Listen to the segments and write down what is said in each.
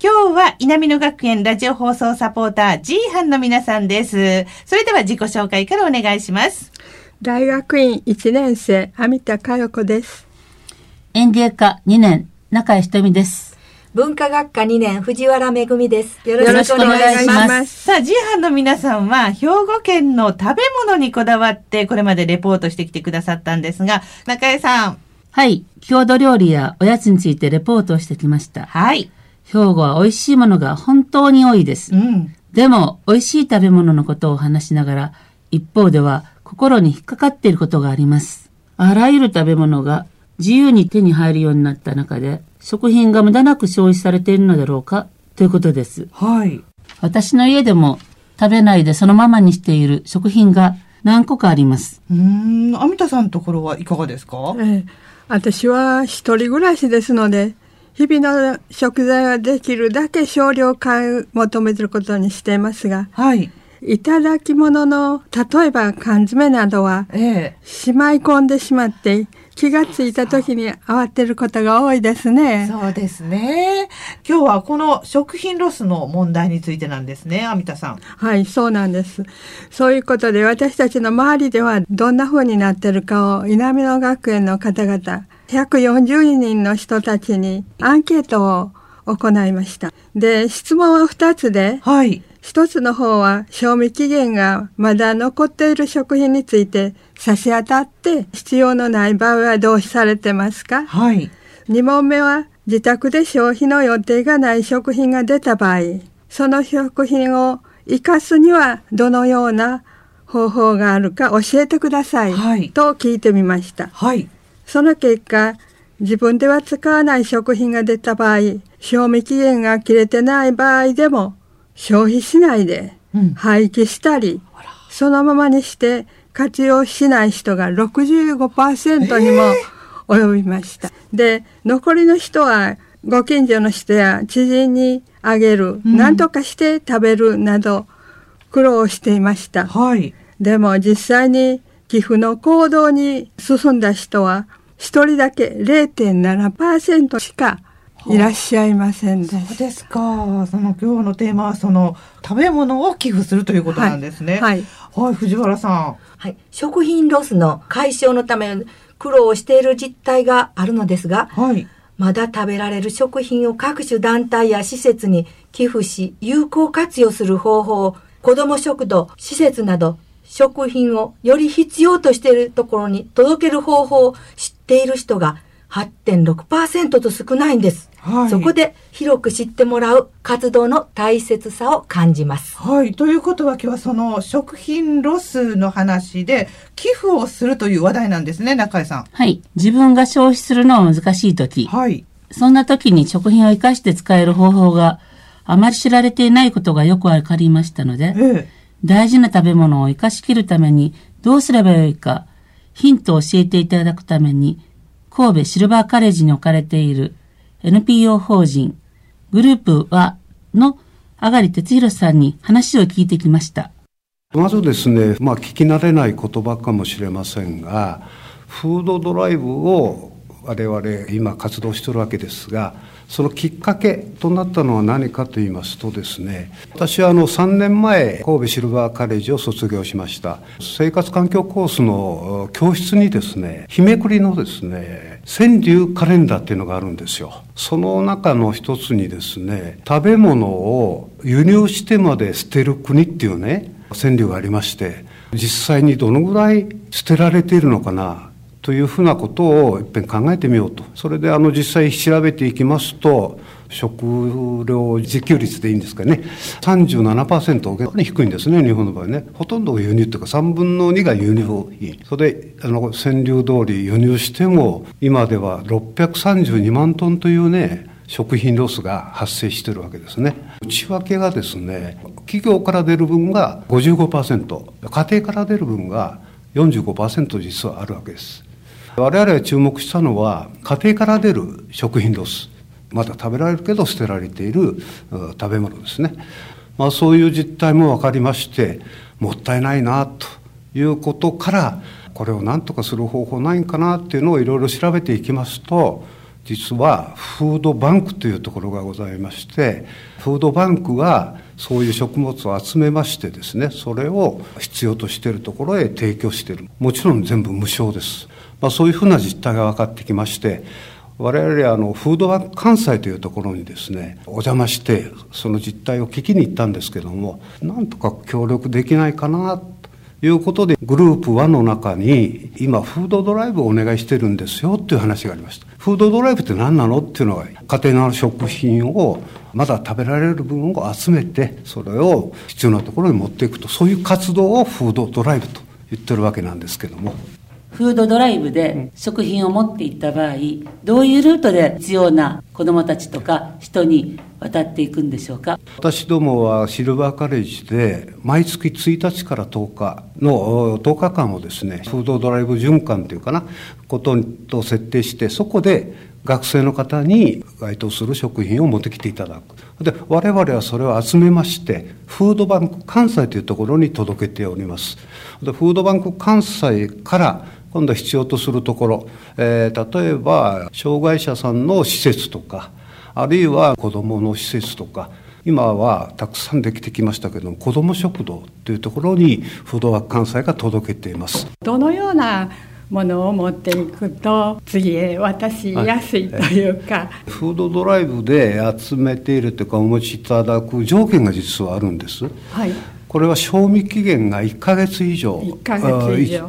今日は稲美野学園ラジオ放送サポーター G 班の皆さんです。それでは自己紹介からお願いします。大学院1年生、網田佳代子です。園芸科2年、中井ひとみです。文化学科2年、藤原めぐみです。よろしくお願いします。さあ、G 班の皆さんは、兵庫県の食べ物にこだわって、これまでレポートしてきてくださったんですが、中江さん。はい。郷土料理やおやつについてレポートをしてきました。はい。兵庫は美味しいものが本当に多いです。うん。でも、美味しい食べ物のことを話しながら、一方では心に引っかかっていることがあります。あらゆる食べ物が自由に手に入るようになった中で、食品が無駄なく消費されているのだろうかということです。はい。私の家でも食べないでそのままにしている食品が何個かあります。うん、アミタさんのところはいかがですか、ええ、私は一人暮らしですので、日々の食材はできるだけ少量買い求めることにしていますが、はい。いただき物の、例えば缶詰などは、ええ、しまい込んでしまって、気がついた時に慌てることが多いですね。そうですね。今日はこの食品ロスの問題についてなんですね、アミタさん。はい、そうなんです。そういうことで私たちの周りではどんな風になってるかを稲美野学園の方々、140人の人たちにアンケートを行いました。で、質問は2つで、はい。一つの方は賞味期限がまだ残っている食品について差し当たって必要のない場合はどうされてますか？はい。二問目は自宅で消費の予定がない食品が出た場合、その食品を活かすにはどのような方法があるか教えてください、はい、と聞いてみました。はい。その結果、自分では使わない食品が出た場合、賞味期限が切れてない場合でも消費しないで廃棄したり、うん、そのままにして活用しない人が65%にも及びました。えー、で、残りの人はご近所の人や知人にあげる、うん、何とかして食べるなど苦労していました。はい。でも実際に寄付の行動に進んだ人は一人だけ0.7%しかいらっしゃいませんでそうですか。その今日のテーマはその食べ物を寄付するということなんですね。はい。はい、藤原さん。はい。食品ロスの解消のため苦労をしている実態があるのですが、はい。まだ食べられる食品を各種団体や施設に寄付し、有効活用する方法を子ども食堂、施設など食品をより必要としているところに届ける方法を知っている人が8.6%と少ないんです。はい、そこで広く知ってもらう活動の大切さを感じます。はい。ということは今日はその食品ロスの話で寄付をするという話題なんですね、中井さん。はい。自分が消費するのは難しい時。はい。そんな時に食品を生かして使える方法があまり知られていないことがよくわかりましたので、ええ、大事な食べ物を生かしきるためにどうすればよいか、ヒントを教えていただくために、神戸シルバーカレッジに置かれている NPO 法人グループはのあがり哲弘さんに話を聞いてきました。まずですね、まあ聞き慣れない言葉かもしれませんが、フードドライブを我々今活動してるわけですがそのきっかけとなったのは何かと言いますとですね私はあの3年前神戸シルバーカレッジを卒業しました。生活環境コースの教室にですね日めくりのですね川柳カレンダーっていうのがあるんですよ。その中の一つにですね食べ物を輸入してまで捨てる国っていうね川柳がありまして実際にどのぐらい捨てられているのかなというふうなことをいっぺん考えてみようと。それであの実際調べていきますと、食料自給率でいいんですかね、37%結構に低いんですね、日本の場合ね。ほとんど輸入というか3分の2が輸入品。それで、あの、川柳通り輸入しても、今では632万トンというね、食品ロスが発生しているわけですね。内訳がですね、企業から出る分が55%、家庭から出る分が45%実はあるわけです。我々が注目したのは家庭から出る食品ロス。まだ食べられるけど捨てられている食べ物ですね、まあ、そういう実態も分かりましてもったいないなということからこれを何とかする方法ないんかなっていうのをいろいろ調べていきますと実はフードバンクというところがございましてフードバンクはそういう食物を集めましてですねそれを必要としているところへ提供している。もちろん全部無償です。まあ、そういうふうな実態が分かってきまして我々あのフードバンク関西というところにですねお邪魔してその実態を聞きに行ったんですけどもなんとか協力できないかなということでグループ1の中に今フードドライブをお願いしてるんですよっていう話がありました。フードドライブって何なの？っていうのが家庭の食品をまだ食べられる分を集めてそれを必要なところに持っていくとそういう活動をフードドライブと言ってるわけなんですけども。フードドライブで食品を持っていった場合、どういうルートで必要な子どもたちとか人に渡っていくんでしょうか？私どもはシルバーカレッジで毎月1日から10日の10日間をですねフードドライブ循環というかなことと設定してそこで学生の方に該当する食品を持ってきていただく。で我々はそれを集めましてフードバンク関西というところに届けております。でフードバンク関西から今度必要とするところ、えー、例えば障害者さんの施設とかあるいは子どもの施設とか今はたくさんできてきましたけども子ども食堂というところにフードワーク関西が届けています。どのようなものを持っていくと次へ渡しやすいというか、はい、フードドライブで集めているというかお持ちいただく条件が実はあるんです、はい、これは賞味期限が1か月以上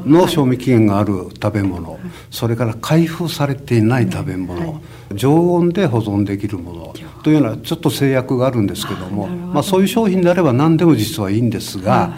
の賞味期限がある食べ物、はい、それから開封されていない食べ物、はい、常温で保存できるもの。というのはちょっと制約があるんですけども。まあ、そういう商品であれば何でも実はいいんですが、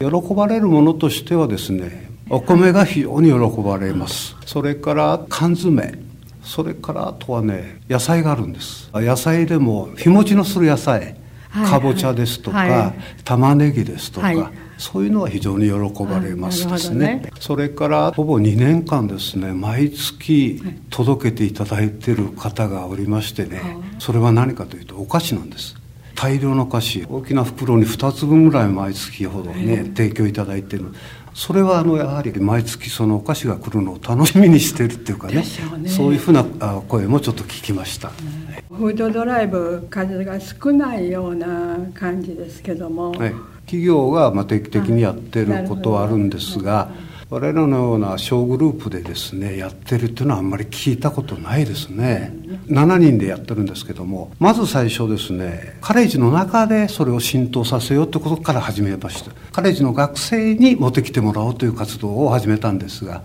喜ばれるものとしてはですねお米が非常に喜ばれます。それから缶詰。それからあとはね野菜があるんです。野菜でも日持ちのする野菜かぼちゃですとか、はい、玉ねぎですとか、はい、そういうのは非常に喜ばれますですね、ね、それからほぼ2年間ですね毎月届けていただいている方がおりましてね、それは何かというとお菓子なんです大量のお菓子大きな袋に2つ分ぐらい毎月ほどね、提供いただいている。それはあのやはり毎月そのお菓子が来るのを楽しみにしてるっていうかね、ね、そういうふうな声もちょっと聞きました、フードドライブ数が少ないような感じですけども、はい、企業がまあ定期的にやってることはあるんですが、我々のような小グループでですねやってるっていうのはあんまり聞いたことないですね。7人でやってるんですけどもまず最初ですねカレッジの中でそれを浸透させようってことから始めました。カレッジの学生に持ってきてもらおうという活動を始めたんですが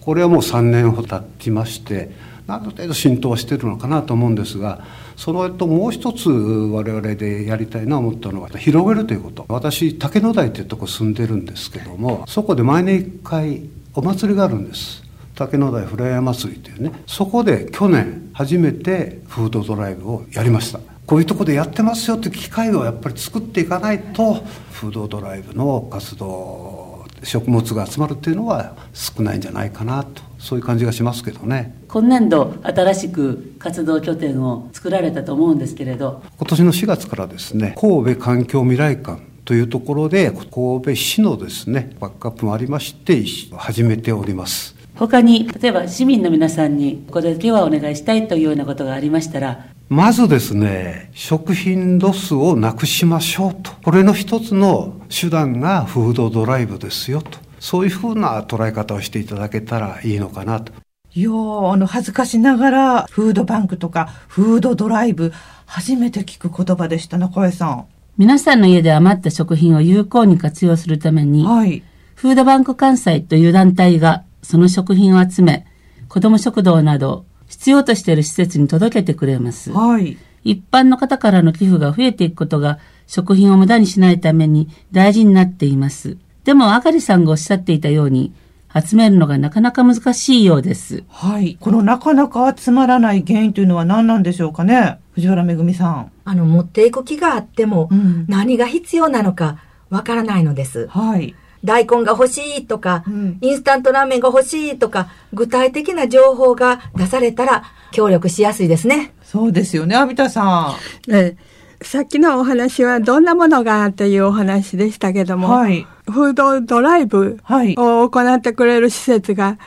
これはもう3年ほど経ちましてある程度浸透してるのかなと思うんですがそのともう一つ我々でやりたいなと思ったのは広げるということ。私竹野台というとこ住んでるんですけどもそこで毎年1回お祭りがあるんです。竹野台ふれあい祭りというね。そこで去年初めてフードドライブをやりました。こういうとこでやってますよって機会をやっぱり作っていかないとフードドライブの活動食物が集まるっていうのは少ないんじゃないかなとそういう感じがしますけどね。今年度新しく活動拠点を作られたと思うんですけれど。今年の4月からですね神戸環境未来館というところで神戸市のですねバックアップもありまして始めております。他に例えば市民の皆さんにこれだけはお願いしたいというようなことがありましたらまずですね食品ロスをなくしましょうとこれの一つの手段がフードドライブですよとそういうふうな捉え方をしていただけたらいいのかなと。いやあの、恥ずかしながら、フードバンクとか、フードドライブ、初めて聞く言葉でした、中江さん。皆さんの家で余った食品を有効に活用するために、はい、フードバンク関西という団体がその食品を集め、子ども食堂など必要としている施設に届けてくれます。はい、一般の方からの寄付が増えていくことが食品を無駄にしないために大事になっています。でも、あかりさんがおっしゃっていたように、集めるのがなかなか難しいようです。はい。このなかなか集まらない原因というのは何なんでしょうかね？藤原めぐみさん。あの、持っていく気があっても、何が必要なのかわからないのです。はい。大根が欲しいとか、うん、インスタントラーメンが欲しいとか、具体的な情報が出されたら協力しやすいですね。そうですよね、阿弥陀さん。ええさっきのお話はどんなものがというお話でしたけども、はい、フードドライブを行ってくれる施設が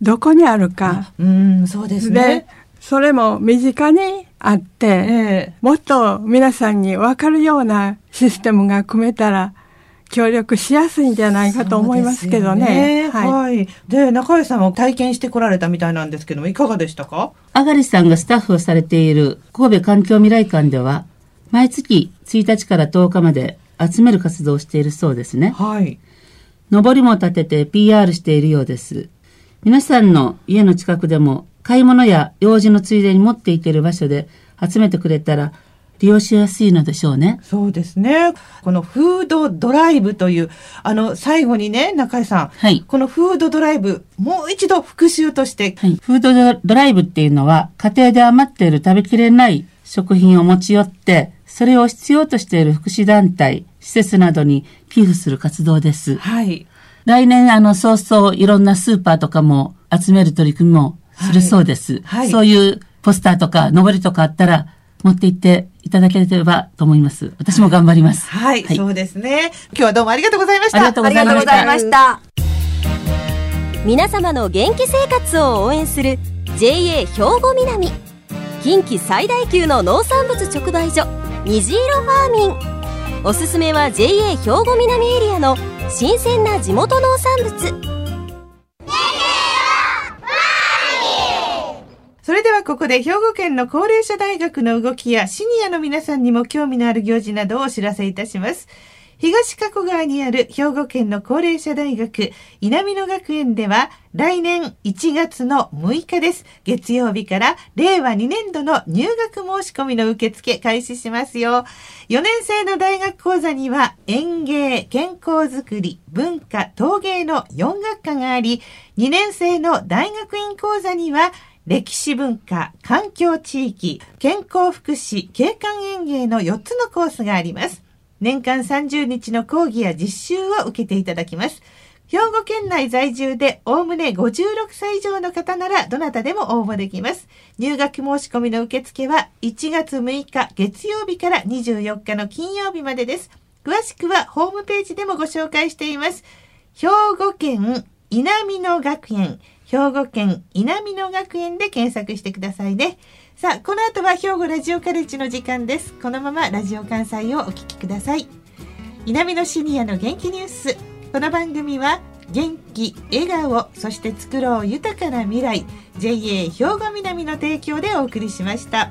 どこにあるか。うん、そうですね。それも身近にあって、えー、もっと皆さんに分かるようなシステムが組めたら、協力しやすいんじゃないかと思いますけどね。ねはい、はい。で、中井さんも体験してこられたみたいなんですけども、いかがでしたか？あがりさんがスタッフをされている神戸環境未来館では、毎月1日から10日まで集める活動をしているそうですね。はい。上りも立てて PR しているようです。皆さんの家の近くでも買い物や用事のついでに持っていける場所で集めてくれたら利用しやすいのでしょうね。そうですね。このフードドライブという、あの、最後にね、中井さん。はい。このフードドライブ、もう一度復習として。はい。フードドライブっていうのは、家庭で余っている食べきれない食品を持ち寄って、それを必要としている福祉団体、施設などに寄付する活動です。はい。来年、あの、早々、いろんなスーパーとかも集める取り組みもするそうです。はい。はい、そういうポスターとか、のぼりとかあったら、持って行っていただければと思います。私も頑張ります。はい、はい、そうですね。今日はどうもありがとうございました。ありがとうございました。皆様の元気生活を応援する JA 兵庫南近畿最大級の農産物直売所虹色ファーミンおすすめは JA 兵庫南エリアの新鮮な地元農産物ここで兵庫県の高齢者大学の動きやシニアの皆さんにも興味のある行事などをお知らせいたします。東加古川にある兵庫県の高齢者大学稲美野学園では来年1月の6日です。月曜日から令和2年度の入学申し込みの受付開始しますよ。4年生の大学講座には園芸、健康づくり、文化、陶芸の4学科があり、2年生の大学院講座には歴史文化、環境地域、健康福祉、景観園芸の4つのコースがあります。年間30日の講義や実習を受けていただきます。兵庫県内在住でおおむね56歳以上の方ならどなたでも応募できます。入学申し込みの受付は1月6日月曜日から24日の金曜日までです。詳しくはホームページでもご紹介しています。兵庫県稲美野学園、兵庫県稲美野学園で検索してくださいね。さあ、この後は兵庫ラジオカレッジの時間です。このままラジオ関西をお聞きください。南のシニアの元気ニュース。この番組は元気、笑顔、そして作ろう豊かな未来 JA 兵庫南の提供でお送りしました。